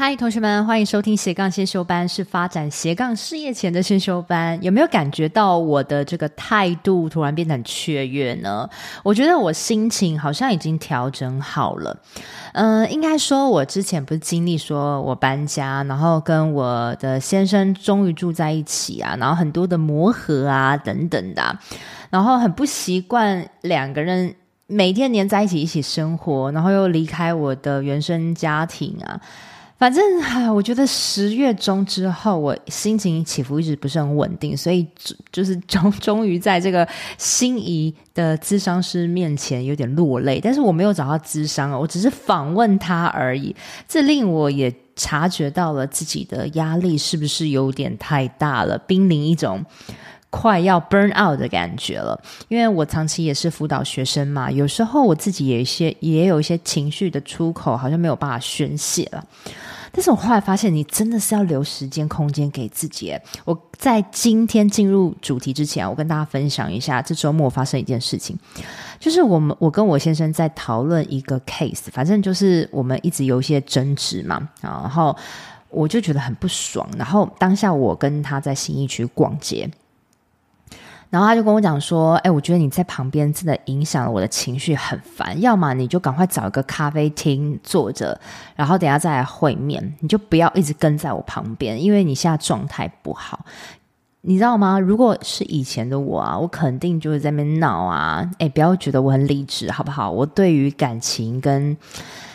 嗨，同学们，欢迎收听斜杠先修班，是发展斜杠事业前的先修班。有没有感觉到我的这个态度突然变得很雀跃呢？我觉得我心情好像已经调整好了。嗯、应该说，我之前不是经历说我搬家，然后跟我的先生终于住在一起啊，然后很多的磨合啊，等等的，然后很不习惯两个人每天黏在一起一起生活，然后又离开我的原生家庭啊。反正我觉得十月中之后，我心情起伏一直不是很稳定，所以就是终终于在这个心仪的咨商师面前有点落泪。但是我没有找到咨商啊，我只是访问他而已。这令我也察觉到了自己的压力是不是有点太大了，濒临一种快要 burn out 的感觉了。因为我长期也是辅导学生嘛，有时候我自己也有一些也有一些情绪的出口，好像没有办法宣泄了。但是我后来发现，你真的是要留时间、空间给自己。我在今天进入主题之前，我跟大家分享一下，这周末发生一件事情，就是我们我跟我先生在讨论一个 case，反正就是我们一直有一些争执嘛，然后我就觉得很不爽，然后当下我跟他在新义区逛街。然后他就跟我讲说：“哎，我觉得你在旁边真的影响了我的情绪，很烦。要么你就赶快找一个咖啡厅坐着，然后等下再来会面。你就不要一直跟在我旁边，因为你现在状态不好，你知道吗？如果是以前的我啊，我肯定就是在那边闹啊。哎，不要觉得我很理智，好不好？我对于感情跟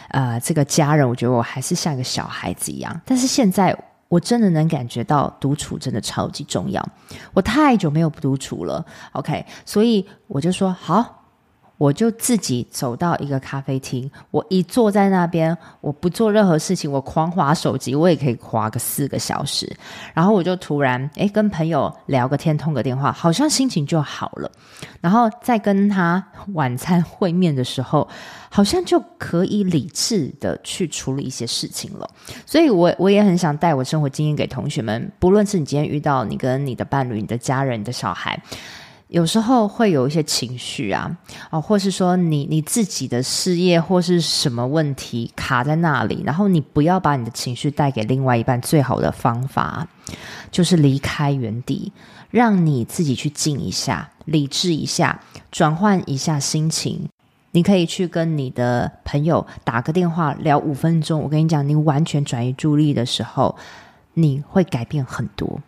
呃这个家人，我觉得我还是像一个小孩子一样。但是现在。”我真的能感觉到独处真的超级重要。我太久没有独处了，OK，所以我就说好。我就自己走到一个咖啡厅，我一坐在那边，我不做任何事情，我狂滑手机，我也可以滑个四个小时。然后我就突然诶跟朋友聊个天，通个电话，好像心情就好了。然后再跟他晚餐会面的时候，好像就可以理智的去处理一些事情了。所以我我也很想带我生活经验给同学们，不论是你今天遇到你跟你的伴侣、你的家人、你的小孩。有时候会有一些情绪啊，哦，或是说你你自己的事业或是什么问题卡在那里，然后你不要把你的情绪带给另外一半，最好的方法就是离开原地，让你自己去静一下，理智一下，转换一下心情。你可以去跟你的朋友打个电话聊五分钟，我跟你讲，你完全转移注意力的时候，你会改变很多。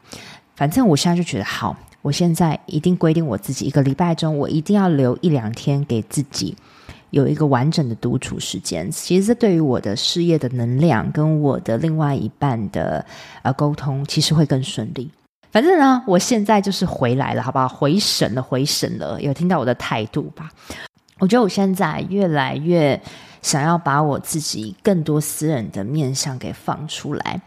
反正我现在就觉得好。我现在一定规定我自己，一个礼拜中我一定要留一两天给自己有一个完整的独处时间。其实这对于我的事业的能量跟我的另外一半的呃沟通，其实会更顺利。反正呢，我现在就是回来了，好不好？回神了，回神了，有听到我的态度吧？我觉得我现在越来越想要把我自己更多私人的面向给放出来。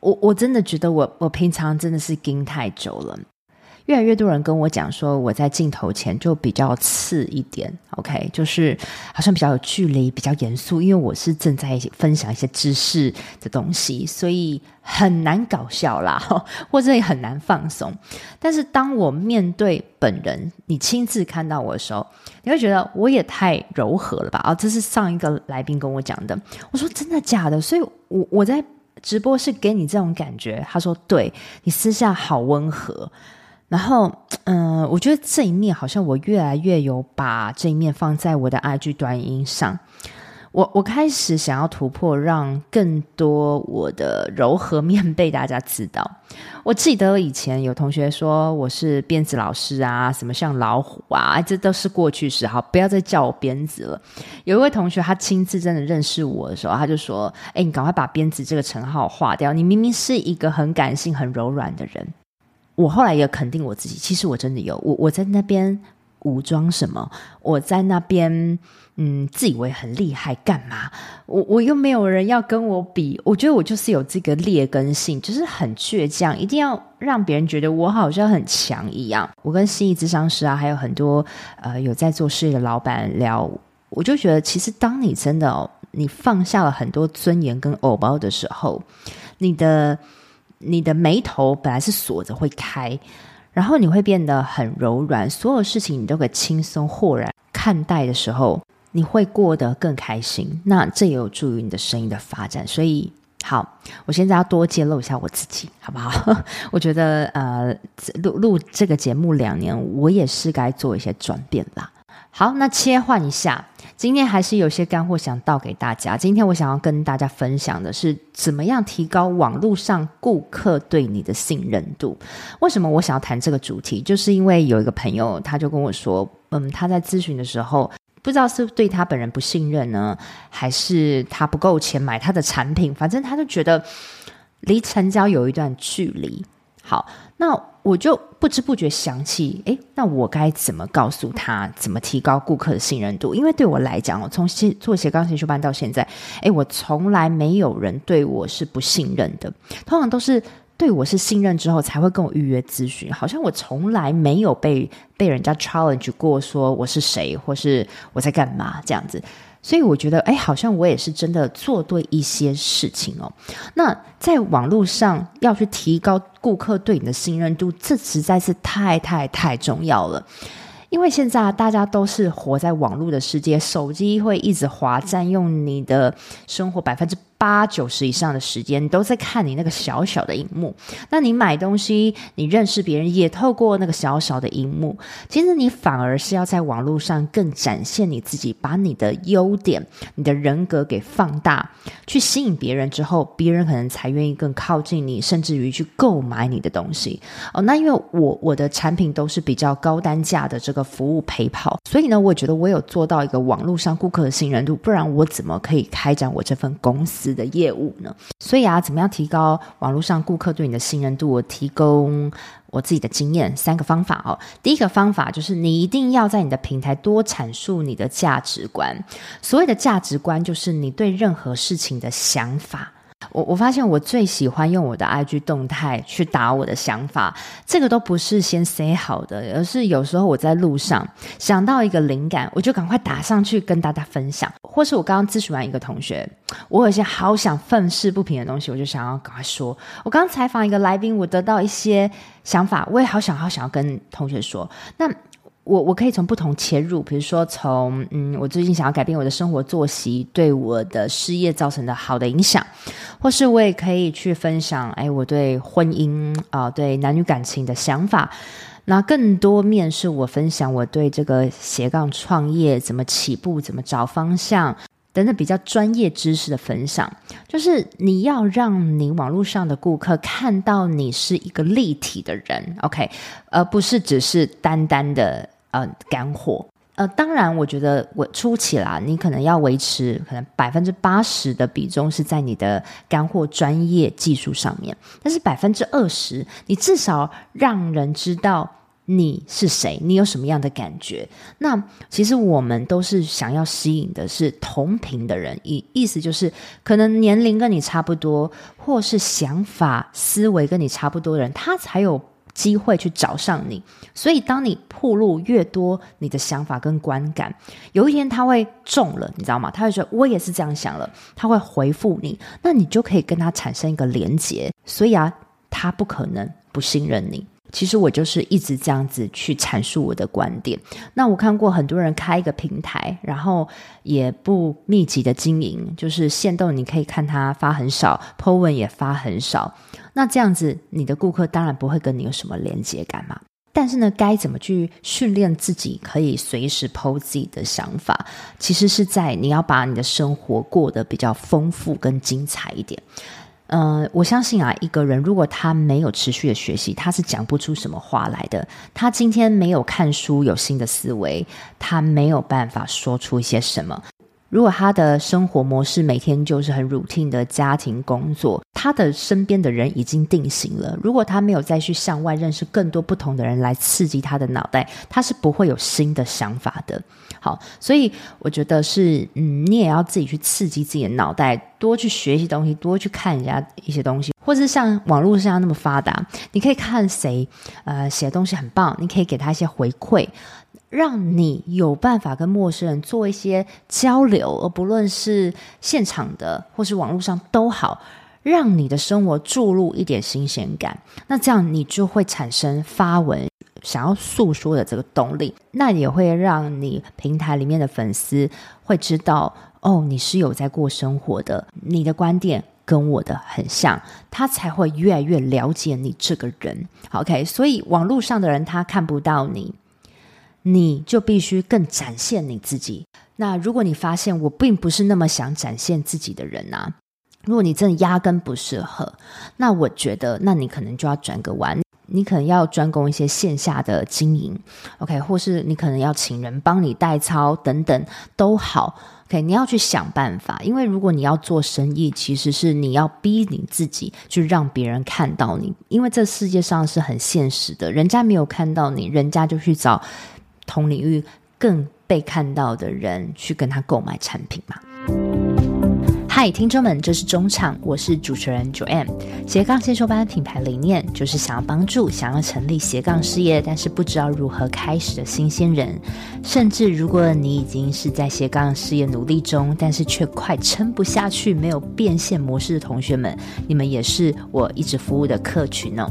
我我真的觉得我我平常真的是盯太久了。越来越多人跟我讲说，我在镜头前就比较刺一点，OK，就是好像比较有距离，比较严肃，因为我是正在分享一些知识的东西，所以很难搞笑啦，或者也很难放松。但是当我面对本人，你亲自看到我的时候，你会觉得我也太柔和了吧？啊，这是上一个来宾跟我讲的。我说真的假的？所以我我在直播是给你这种感觉。他说对，你私下好温和。然后，嗯、我觉得这一面好像我越来越有把这一面放在我的 IG 短音上。我我开始想要突破，让更多我的柔和面被大家知道。我记得以前有同学说我是鞭子老师啊，什么像老虎啊，这都是过去式。好，不要再叫我鞭子了。有一位同学他亲自真的认识我的时候，他就说：“哎，你赶快把鞭子这个称号划掉。你明明是一个很感性、很柔软的人。”我后来也肯定我自己，其实我真的有我我在那边武装什么？我在那边嗯，自以为很厉害干嘛？我我又没有人要跟我比，我觉得我就是有这个劣根性，就是很倔强，一定要让别人觉得我好像很强一样。我跟心仪咨商师啊，还有很多呃有在做事业的老板聊，我就觉得其实当你真的。你放下了很多尊严跟偶包的时候，你的你的眉头本来是锁着会开，然后你会变得很柔软，所有事情你都可以轻松豁然看待的时候，你会过得更开心。那这也有助于你的声音的发展，所以。好，我现在要多揭露一下我自己，好不好？我觉得，呃，录录这个节目两年，我也是该做一些转变啦。好，那切换一下，今天还是有些干货想倒给大家。今天我想要跟大家分享的是，怎么样提高网络上顾客对你的信任度？为什么我想要谈这个主题？就是因为有一个朋友，他就跟我说，嗯，他在咨询的时候。不知道是对他本人不信任呢，还是他不够钱买他的产品？反正他就觉得离成交有一段距离。好，那我就不知不觉想起，诶，那我该怎么告诉他，怎么提高顾客的信任度？因为对我来讲，我从做斜杠先修班到现在，诶，我从来没有人对我是不信任的，通常都是。对我是信任之后才会跟我预约咨询，好像我从来没有被被人家 challenge 过，说我是谁或是我在干嘛这样子，所以我觉得，哎，好像我也是真的做对一些事情哦。那在网络上要去提高顾客对你的信任度，这实在是太太太重要了。因为现在大家都是活在网络的世界，手机会一直滑，占用你的生活百分之八九十以上的时间，都在看你那个小小的荧幕。那你买东西，你认识别人，也透过那个小小的荧幕。其实你反而是要在网络上更展现你自己，把你的优点、你的人格给放大，去吸引别人之后，别人可能才愿意更靠近你，甚至于去购买你的东西。哦，那因为我我的产品都是比较高单价的这个。服务陪跑，所以呢，我觉得我有做到一个网络上顾客的信任度，不然我怎么可以开展我这份公司的业务呢？所以啊，怎么样提高网络上顾客对你的信任度？我提供我自己的经验，三个方法哦。第一个方法就是你一定要在你的平台多阐述你的价值观。所谓的价值观，就是你对任何事情的想法。我我发现我最喜欢用我的 IG 动态去打我的想法，这个都不是先 say 好的，而是有时候我在路上想到一个灵感，我就赶快打上去跟大家分享。或是我刚刚咨询完一个同学，我有些好想愤世不平的东西，我就想要赶快说。我刚刚采访一个来宾，我得到一些想法，我也好想好想要跟同学说。那。我我可以从不同切入，比如说从嗯，我最近想要改变我的生活作息，对我的事业造成的好的影响，或是我也可以去分享，哎，我对婚姻啊、对男女感情的想法。那更多面是我分享我对这个斜杠创业怎么起步、怎么找方向等等比较专业知识的分享。就是你要让你网络上的顾客看到你是一个立体的人，OK，而不是只是单单的。呃，干货。呃，当然，我觉得我初期啦，你可能要维持可能百分之八十的比重是在你的干货专业技术上面，但是百分之二十，你至少让人知道你是谁，你有什么样的感觉。那其实我们都是想要吸引的是同频的人，意意思就是可能年龄跟你差不多，或是想法思维跟你差不多的人，他才有。机会去找上你，所以当你铺路越多你的想法跟观感，有一天他会中了，你知道吗？他会说我也是这样想了，他会回复你，那你就可以跟他产生一个连结。所以啊，他不可能不信任你。其实我就是一直这样子去阐述我的观点。那我看过很多人开一个平台，然后也不密集的经营，就是限动，你可以看他发很少，po 文也发很少。那这样子，你的顾客当然不会跟你有什么连接感嘛。但是呢，该怎么去训练自己可以随时 po 自己的想法？其实是在你要把你的生活过得比较丰富跟精彩一点。呃，我相信啊，一个人如果他没有持续的学习，他是讲不出什么话来的。他今天没有看书，有新的思维，他没有办法说出一些什么。如果他的生活模式每天就是很 routine 的家庭工作，他的身边的人已经定型了。如果他没有再去向外认识更多不同的人来刺激他的脑袋，他是不会有新的想法的。好，所以我觉得是，嗯，你也要自己去刺激自己的脑袋，多去学习东西，多去看人家一些东西，或是像网络上那么发达，你可以看谁，呃，写的东西很棒，你可以给他一些回馈。让你有办法跟陌生人做一些交流，而不论是现场的或是网络上都好，让你的生活注入一点新鲜感。那这样你就会产生发文想要诉说的这个动力，那也会让你平台里面的粉丝会知道，哦，你是有在过生活的，你的观点。跟我的很像，他才会越来越了解你这个人。OK，所以网络上的人他看不到你，你就必须更展现你自己。那如果你发现我并不是那么想展现自己的人啊，如果你真的压根不适合，那我觉得，那你可能就要转个弯，你可能要专攻一些线下的经营，OK，或是你可能要请人帮你代操等等都好。OK，你要去想办法，因为如果你要做生意，其实是你要逼你自己去让别人看到你，因为这世界上是很现实的，人家没有看到你，人家就去找同领域更被看到的人去跟他购买产品嘛。嗨，听众们，这是中场，我是主持人 Joanne。斜杠先修班品牌理念就是想要帮助想要成立斜杠事业，但是不知道如何开始的新鲜人，甚至如果你已经是在斜杠事业努力中，但是却快撑不下去，没有变现模式的同学们，你们也是我一直服务的客群哦。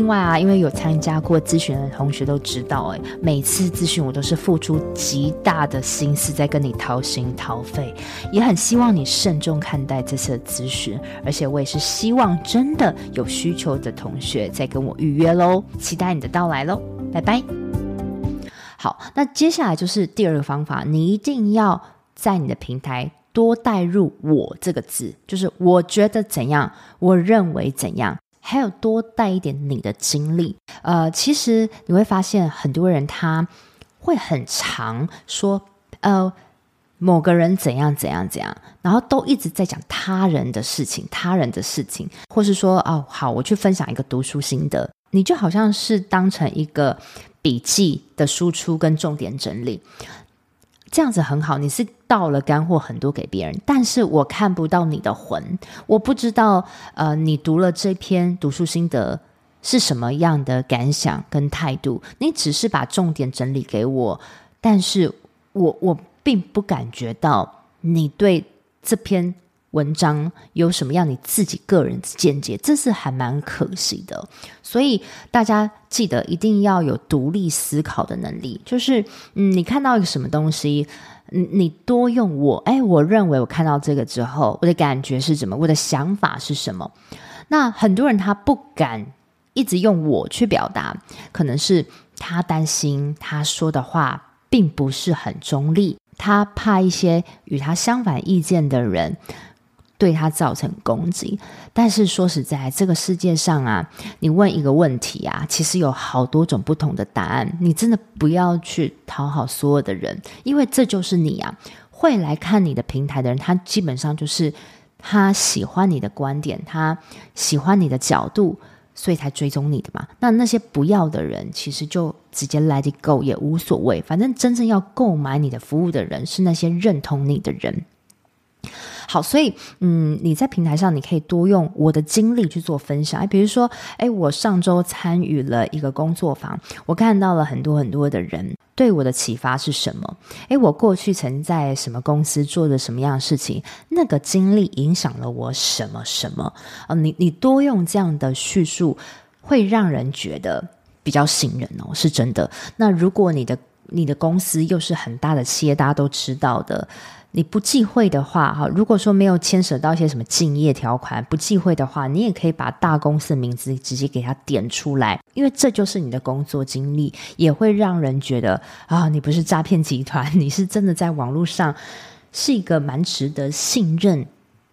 另外啊，因为有参加过咨询的同学都知道，诶，每次咨询我都是付出极大的心思在跟你掏心掏肺，也很希望你慎重看待这次的咨询，而且我也是希望真的有需求的同学再跟我预约喽，期待你的到来喽，拜拜。好，那接下来就是第二个方法，你一定要在你的平台多带入“我”这个字，就是我觉得怎样，我认为怎样。还有多带一点你的经历，呃，其实你会发现很多人他会很常说，呃，某个人怎样怎样怎样，然后都一直在讲他人的事情，他人的事情，或是说，哦，好，我去分享一个读书心得，你就好像是当成一个笔记的输出跟重点整理。这样子很好，你是倒了干货很多给别人，但是我看不到你的魂，我不知道，呃，你读了这篇读书心得是什么样的感想跟态度，你只是把重点整理给我，但是我我并不感觉到你对这篇。文章有什么样你自己个人见解？这是还蛮可惜的。所以大家记得一定要有独立思考的能力。就是，嗯，你看到一个什么东西，嗯，你多用我，哎，我认为我看到这个之后，我的感觉是什么？我的想法是什么？那很多人他不敢一直用我去表达，可能是他担心他说的话并不是很中立，他怕一些与他相反意见的人。对他造成攻击，但是说实在，这个世界上啊，你问一个问题啊，其实有好多种不同的答案。你真的不要去讨好所有的人，因为这就是你啊。会来看你的平台的人，他基本上就是他喜欢你的观点，他喜欢你的角度，所以才追踪你的嘛。那那些不要的人，其实就直接 let it go 也无所谓。反正真正要购买你的服务的人，是那些认同你的人。好，所以嗯，你在平台上你可以多用我的经历去做分享。哎，比如说，哎，我上周参与了一个工作坊，我看到了很多很多的人，对我的启发是什么？哎，我过去曾在什么公司做的什么样的事情？那个经历影响了我什么什么？啊，你你多用这样的叙述，会让人觉得比较信任哦，是真的。那如果你的你的公司又是很大的企业，大家都知道的。你不忌讳的话，哈，如果说没有牵扯到一些什么竞业条款，不忌讳的话，你也可以把大公司的名字直接给它点出来，因为这就是你的工作经历，也会让人觉得啊，你不是诈骗集团，你是真的在网络上是一个蛮值得信任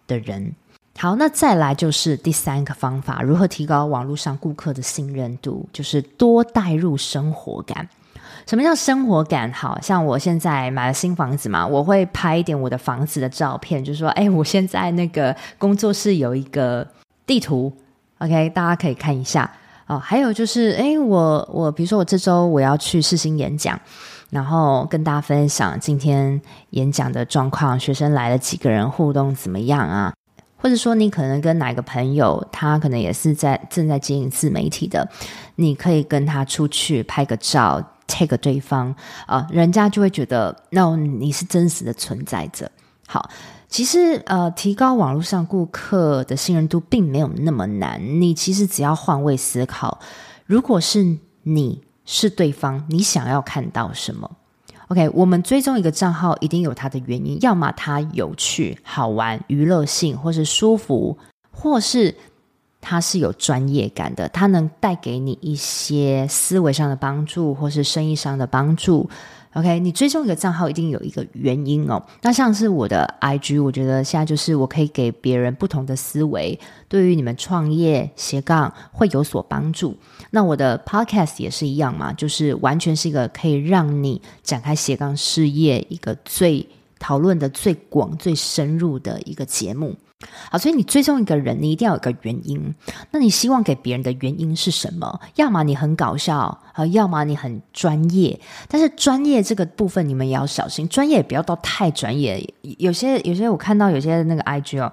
的人。好，那再来就是第三个方法，如何提高网络上顾客的信任度，就是多带入生活感。什么叫生活感？好像我现在买了新房子嘛，我会拍一点我的房子的照片，就是说，哎，我现在那个工作室有一个地图，OK，大家可以看一下哦。还有就是，哎，我我比如说我这周我要去试新演讲，然后跟大家分享今天演讲的状况，学生来了几个人，互动怎么样啊？或者说，你可能跟哪个朋友，他可能也是在正在经营自媒体的，你可以跟他出去拍个照，take 对方啊、人家就会觉得，那你是真实的存在着。好，其实呃，提高网络上顾客的信任度并没有那么难，你其实只要换位思考，如果是你是对方，你想要看到什么？OK，我们追踪一个账号一定有它的原因，要么它有趣、好玩、娱乐性，或是舒服，或是它是有专业感的，它能带给你一些思维上的帮助，或是生意上的帮助。OK，你追踪一个账号一定有一个原因哦。那像是我的 IG，我觉得现在就是我可以给别人不同的思维，对于你们创业斜杠会有所帮助。那我的 Podcast 也是一样嘛，就是完全是一个可以让你展开斜杠事业一个最讨论的最广、最深入的一个节目。好，所以你追踪一个人，你一定要有个原因。那你希望给别人的原因是什么？要么你很搞笑，啊，要么你很专业。但是专业这个部分，你们也要小心，专业也不要到太专业。有些有些我看到有些那个 IG 哦。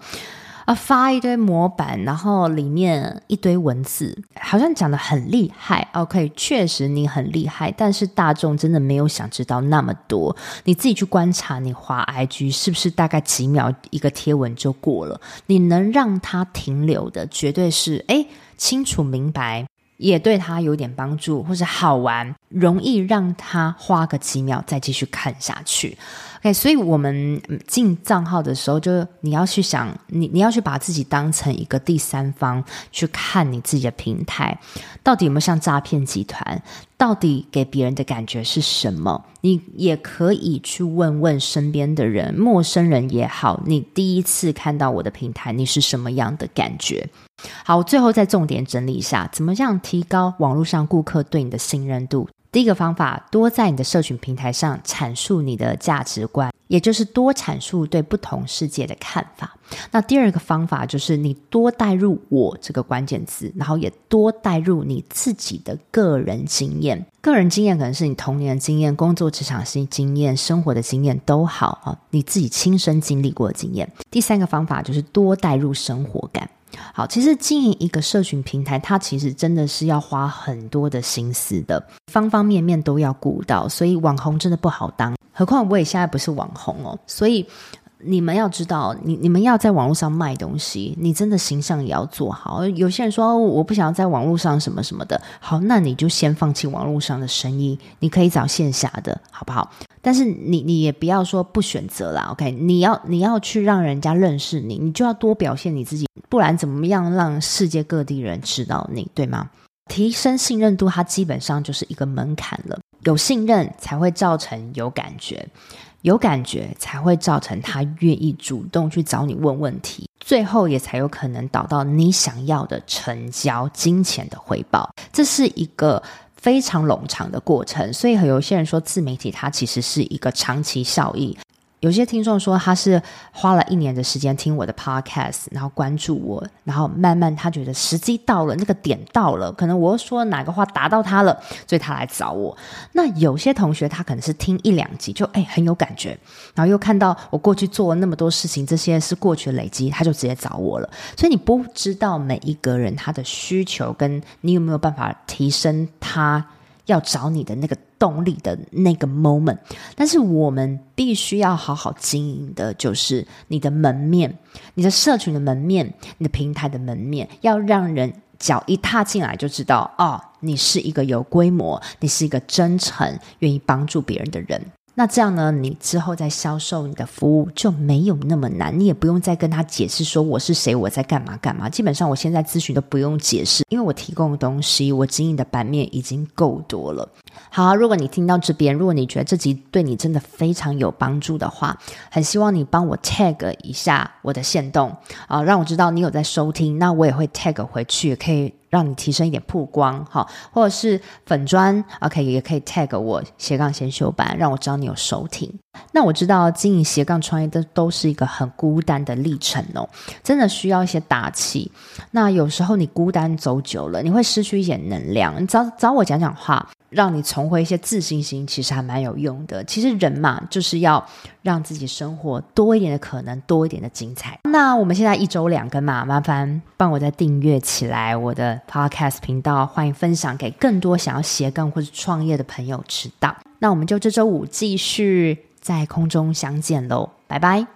啊，发一堆模板，然后里面一堆文字，好像讲的很厉害。OK，确实你很厉害，但是大众真的没有想知道那么多。你自己去观察，你滑 IG 是不是大概几秒一个贴文就过了？你能让它停留的，绝对是诶，清楚明白，也对他有点帮助，或者好玩，容易让他花个几秒再继续看下去。OK，所以我们进账号的时候，就你要去想，你你要去把自己当成一个第三方去看你自己的平台，到底有没有像诈骗集团？到底给别人的感觉是什么？你也可以去问问身边的人，陌生人也好，你第一次看到我的平台，你是什么样的感觉？好，最后再重点整理一下，怎么样提高网络上顾客对你的信任度？第一个方法，多在你的社群平台上阐述你的价值观，也就是多阐述对不同世界的看法。那第二个方法就是你多带入“我”这个关键词，然后也多带入你自己的个人经验。个人经验可能是你童年的经验、工作职场性经验、生活的经验都好啊，你自己亲身经历过的经验。第三个方法就是多带入生活感。好，其实经营一个社群平台，它其实真的是要花很多的心思的，方方面面都要顾到，所以网红真的不好当。何况我也现在不是网红哦，所以你们要知道，你你们要在网络上卖东西，你真的形象也要做好。有些人说我不想要在网络上什么什么的，好，那你就先放弃网络上的生意，你可以找线下的，好不好？但是你你也不要说不选择啦，OK？你要你要去让人家认识你，你就要多表现你自己。不然怎么样让世界各地人知道你，对吗？提升信任度，它基本上就是一个门槛了。有信任才会造成有感觉，有感觉才会造成他愿意主动去找你问问题，最后也才有可能导到你想要的成交、金钱的回报。这是一个非常冗长的过程，所以有些人说自媒体它其实是一个长期效益。有些听众说他是花了一年的时间听我的 podcast，然后关注我，然后慢慢他觉得时机到了，那个点到了，可能我说哪个话打到他了，所以他来找我。那有些同学他可能是听一两集就哎很有感觉，然后又看到我过去做了那么多事情，这些是过去的累积，他就直接找我了。所以你不知道每一个人他的需求，跟你有没有办法提升他要找你的那个。动力的那个 moment，但是我们必须要好好经营的，就是你的门面，你的社群的门面，你的平台的门面，要让人脚一踏进来就知道，哦，你是一个有规模，你是一个真诚、愿意帮助别人的人。那这样呢，你之后再销售你的服务就没有那么难，你也不用再跟他解释说我是谁，我在干嘛干嘛。基本上我现在咨询都不用解释，因为我提供的东西，我经营的版面已经够多了。好，如果你听到这边，如果你觉得这集对你真的非常有帮助的话，很希望你帮我 tag 一下我的线动啊，让我知道你有在收听，那我也会 tag 回去，可以让你提升一点曝光，哈，或者是粉砖，OK，也可以 tag 我斜杠先修班，让我知道你有收听。那我知道经营斜杠创业的都是一个很孤单的历程哦，真的需要一些打气。那有时候你孤单走久了，你会失去一点能量。你找找我讲讲话。让你重回一些自信心，其实还蛮有用的。其实人嘛，就是要让自己生活多一点的可能，多一点的精彩。那我们现在一周两更嘛，麻烦帮我再订阅起来我的 Podcast 频道，欢迎分享给更多想要斜杠或者创业的朋友知道。那我们就这周五继续在空中相见喽，拜拜。